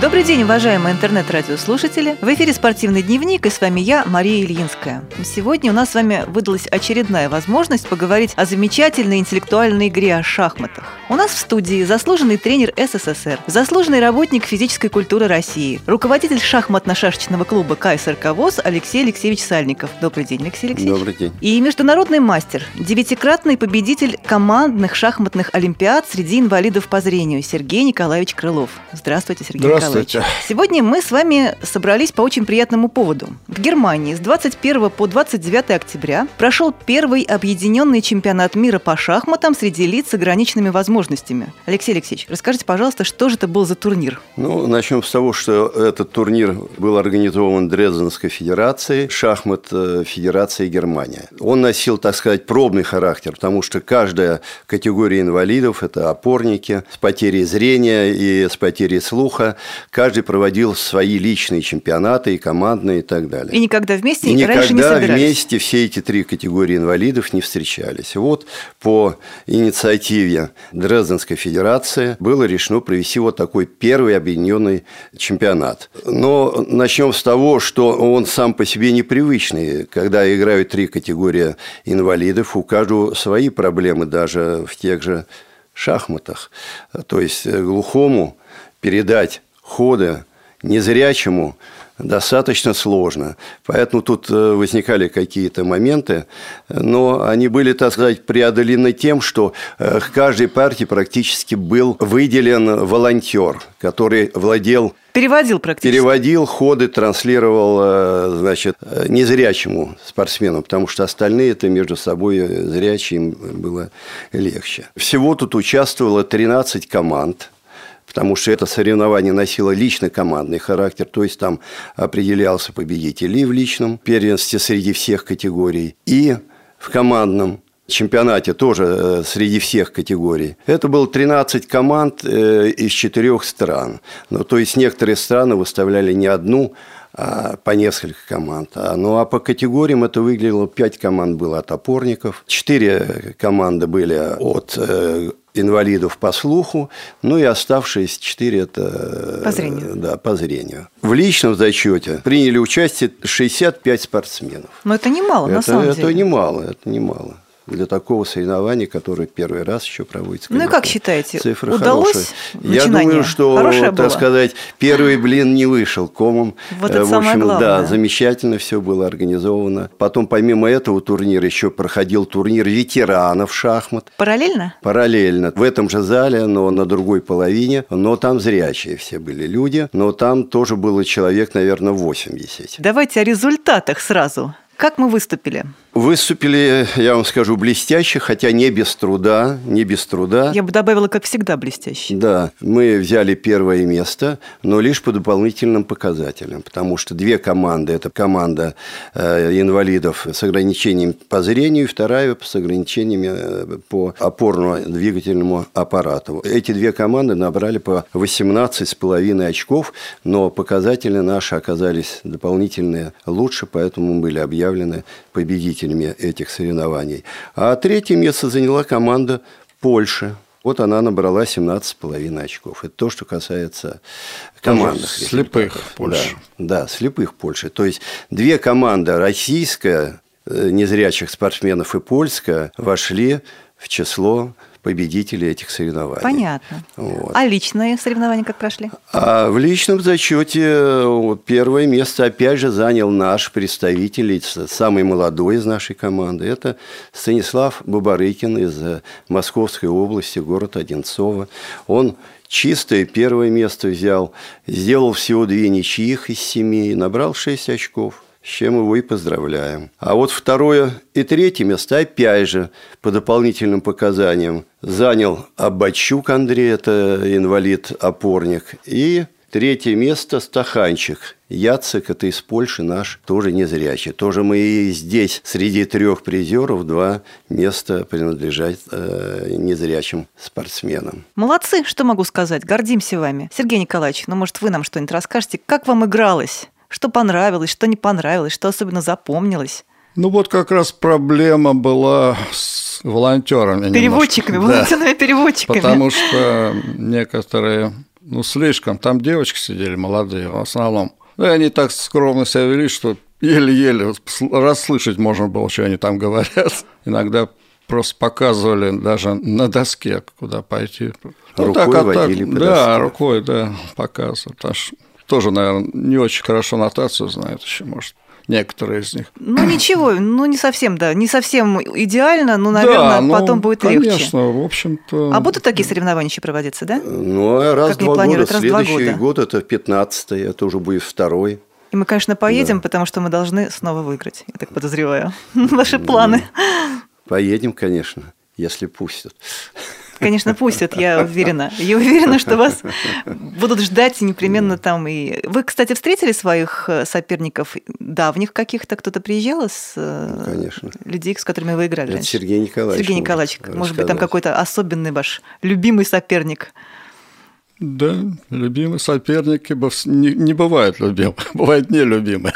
Добрый день, уважаемые интернет-радиослушатели. В эфире «Спортивный дневник» и с вами я, Мария Ильинская. Сегодня у нас с вами выдалась очередная возможность поговорить о замечательной интеллектуальной игре о шахматах. У нас в студии заслуженный тренер СССР, заслуженный работник физической культуры России, руководитель шахматно-шашечного клуба КСРК ВОЗ Алексей Алексеевич Сальников. Добрый день, Алексей Алексеевич. Добрый день. И международный мастер, девятикратный победитель командных шахматных олимпиад среди инвалидов по зрению Сергей Николаевич Крылов. Здравствуйте, Сергей Здравствуйте. Николаевич. Сегодня мы с вами собрались по очень приятному поводу. В Германии с 21 по 29 октября прошел первый объединенный чемпионат мира по шахматам среди лиц с ограниченными возможностями. Алексей Алексеевич, расскажите, пожалуйста, что же это был за турнир? Ну, начнем с того, что этот турнир был организован Дрезденской федерацией, шахмат э, Федерации Германия. Он носил, так сказать, пробный характер, потому что каждая категория инвалидов – это опорники с потерей зрения и с потерей слуха. Каждый проводил свои личные чемпионаты и командные и так далее. И никогда вместе И раньше не никогда собирались? вместе все эти три категории инвалидов не встречались. Вот по инициативе Дрезденской федерации было решено провести вот такой первый объединенный чемпионат. Но начнем с того, что он сам по себе непривычный. Когда играют три категории инвалидов, у каждого свои проблемы даже в тех же шахматах. То есть глухому передать ходы незрячему достаточно сложно. Поэтому тут э, возникали какие-то моменты, но они были, так сказать, преодолены тем, что э, к каждой партии практически был выделен волонтер, который владел Переводил практически. Переводил ходы, транслировал, э, значит, незрячему спортсмену, потому что остальные это между собой э, зрячие им было легче. Всего тут участвовало 13 команд, потому что это соревнование носило лично командный характер, то есть там определялся победитель и в личном первенстве среди всех категорий, и в командном чемпионате тоже э, среди всех категорий. Это было 13 команд э, из четырех стран. Ну, то есть некоторые страны выставляли не одну, а по несколько команд. А, Ну а по категориям это выглядело, 5 команд было от опорников, 4 команды были от э, инвалидов по слуху, ну и оставшиеся 4 это... э, По зрению. Да, по зрению. В личном зачете приняли участие 65 спортсменов. Но это немало, на это, самом это деле. немало, это немало для такого соревнования, которое первый раз еще проводится. Ну и конечно, как считаете, цифры удалось хорошие. Я думаю, что, Хорошее было? так сказать, первый блин не вышел комом. Вот Э, это в самое общем, главное. Да, замечательно все было организовано. Потом, помимо этого турнира, еще проходил турнир ветеранов шахмат. Параллельно? Параллельно в этом же зале, но на другой половине, но там зрячие все были люди, но там тоже было человек, наверное, 80. Давайте о результатах сразу. Как мы выступили? Выступили, я вам скажу, блестяще, хотя не без труда, не без труда. Я бы добавила, как всегда, блестящий. Да, мы взяли первое место, но лишь по дополнительным показателям, потому что две команды, это команда э, инвалидов с ограничением по зрению, и вторая с ограничениями э, по опорно-двигательному аппарату. Эти две команды набрали по 18,5 очков, но показатели наши оказались дополнительные лучше, поэтому мы были объявлены победителями этих соревнований. А третье место заняла команда Польши. Вот она набрала 17,5 очков. Это то, что касается командных слепых результатов. Польши. Да, да, слепых Польши. То есть две команды, российская, э, незрячих спортсменов и польская, вошли в число победителей этих соревнований. Понятно. Вот. А личные соревнования как прошли? А в личном зачете первое место опять же занял наш представитель, самый молодой из нашей команды. Это Станислав Бабарыкин из э, Московской области, город Одинцово. Он чистое первое место взял, сделал всего две ничьих из семи, набрал шесть очков с чем его и поздравляем. А вот второе и третье место, опять же, по дополнительным показаниям, занял Абачук Андрей, это инвалид-опорник, и третье место Стаханчик. Яцек, это из Польши наш, тоже незрячий. Тоже мы и здесь среди трех призеров два места принадлежат э, незрячим спортсменам. Молодцы, что могу сказать, гордимся вами. Сергей Николаевич, ну, может, вы нам что-нибудь расскажете, как вам игралось? Что понравилось, что не понравилось, что особенно запомнилось? Ну вот как раз проблема была с волонтерами. Переводчиками, немножко. Да. переводчиками. Потому что некоторые ну, слишком. Там девочки сидели молодые в основном. Ну, и они так скромно себя вели, что еле-еле расслышать можно было, что они там говорят. Иногда просто показывали даже на доске, куда пойти. Ну, рукой так, а водили так, по Да, доске. рукой, да, показывают. Тоже, наверное, не очень хорошо нотацию знают еще, может некоторые из них. Ну ничего, ну не совсем, да, не совсем идеально, но, наверное, да, ну, потом будет конечно, легче. Конечно, в общем-то. А будут такие соревнования еще проводиться, да? Ну, а раз Как в два года. Раз в два Следующий года. год это 15-й, это уже будет второй. И мы, конечно, поедем, Да. потому что мы должны снова выиграть, я так подозреваю. Ваши планы. Поедем, конечно, если пустят. Конечно, пустят, я уверена. Я уверена, что вас будут ждать непременно там. И вы, кстати, встретили своих э, соперников давних каких-то? Кто-то приезжал из э, Конечно. людей, с которыми вы играли Это раньше? Сергей Николаевич. Сергей может Николаевич, может быть, там какой-то особенный ваш любимый соперник? Да, любимые соперники быв- не, не бывают любимые, бывают нелюбимые.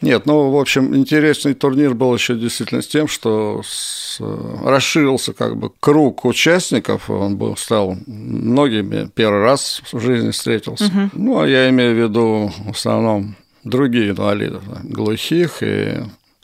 Нет, ну, в общем, интересный турнир был еще действительно с тем, что с- расширился как бы круг участников, он был, стал многими, первый раз в жизни встретился. Ну, а я имею в виду в основном другие инвалидов, глухих и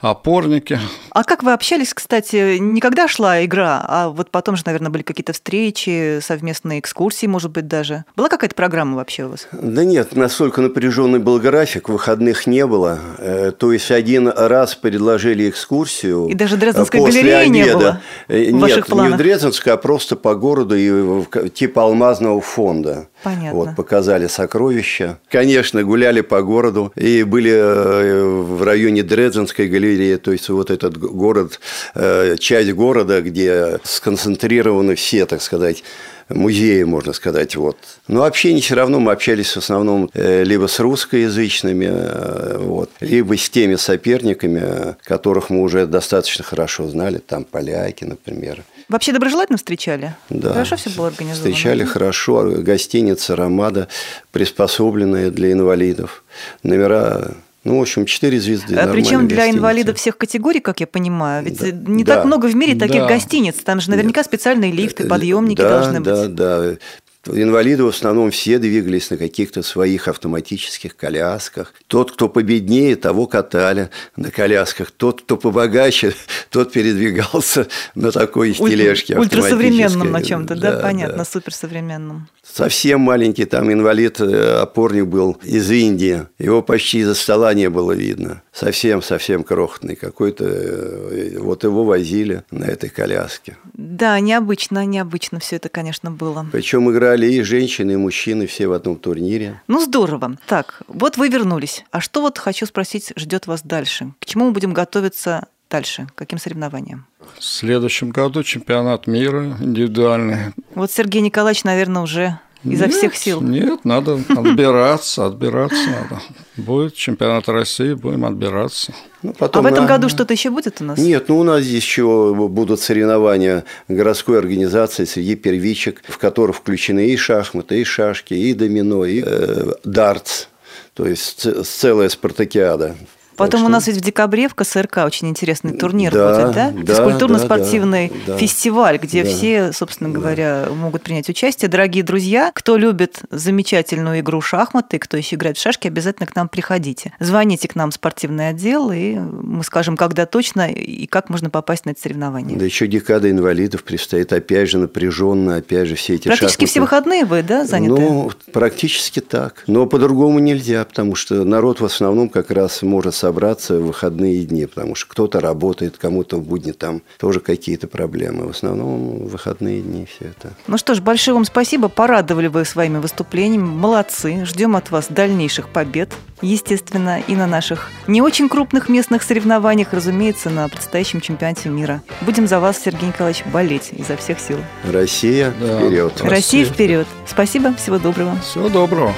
опорники. А как вы общались, кстати, не когда шла игра, а вот потом же, наверное, были какие-то встречи, совместные экскурсии, может быть, даже. Была какая-то программа вообще у вас? Да нет, настолько напряженный был график, выходных не было. Э, То есть один раз предложили экскурсию. И даже Дрезденской э, галереи не обеда. было Э, в Нет, ваших не в? Дрезденской, а просто по городу и типа алмазного фонда. Понятно. Вот, показали сокровища. Конечно, гуляли по городу и были э, в районе Дрезденской галереи, то есть вот этот город, э, часть города, где сконцентрированы все, так сказать, музеи, можно сказать. Вот. Но общение все равно мы общались в основном э, либо с русскоязычными, вот, либо с теми соперниками, которых мы уже достаточно хорошо знали, там поляки, например. Вообще доброжелательно встречали? Да. Хорошо все было организовано? Встречали да? хорошо. Гостиница «Ромада», приспособленная для инвалидов. Номера, ну, в общем, четыре звезды. А Причем для гостиница. инвалидов всех категорий, как я понимаю. Ведь Да. не Да. так много в мире таких Да. гостиниц. Там же наверняка специальные лифты, подъемники да, должны да, быть. Да, Инвалиды в основном все двигались на каких-то своих автоматических колясках. Тот, кто победнее, того катали на колясках. Тот, кто побогаче, тот передвигался на такой Уль- тележке Ультрасовременном на чем-то, да, Да, понятно, да. суперсовременном. Совсем маленький там инвалид, э, опорник был из Индии. Его почти из-за стола не было видно. Совсем-совсем крохотный какой-то. э, Вот его возили на этой коляске. Да, необычно, необычно все это, конечно, было. Причем играли и женщины, и мужчины все в одном турнире. Ну, здорово. Так, вот вы вернулись. А что вот, хочу спросить, ждет вас дальше? К чему мы будем готовиться дальше? К каким соревнованиям? В следующем году чемпионат мира индивидуальный. Вот Сергей Николаевич, наверное, уже изо Нет, всех сил. Нет, надо отбираться, отбираться надо. Будет чемпионат России, будем отбираться. Ну, А потом в этом на- году что-то еще будет у нас? Нет, ну у нас здесь еще будут соревнования городской организации среди первичек, в которых включены и шахматы, и шашки, и домино, и э, дартс. То есть целая спартакиада. Потом Так у что- нас ведь в декабре в КСРК очень интересный турнир Да, будет, да? да, Физкультурно-спортивный да, да, фестиваль, где да, все, собственно говоря, могут принять участие. Дорогие друзья, кто любит замечательную игру шахматы, кто еще играет в шашки, обязательно к нам приходите. Звоните к нам в спортивный отдел, и мы скажем, когда точно и как можно попасть на это соревнование. Да еще декада инвалидов предстоит, опять же, напряженно, опять же, все эти Практически все шахматы. выходные вы, да, заняты? Ну, практически так. Но по-другому нельзя, потому что народ в основном как раз может собраться в выходные дни, потому что кто-то работает, кому-то в будни там тоже какие-то проблемы. В основном выходные дни все это. Ну что ж, большое вам спасибо. Порадовали вы своими выступлениями. Молодцы. Ждем от вас дальнейших побед. Естественно, и на наших не очень крупных местных соревнованиях, разумеется, на предстоящем чемпионате мира. Будем за вас, Сергей Николаевич, болеть изо всех сил. Россия Да. вперед! Россия Россия вперед. Спасибо. Всего доброго. Всего доброго.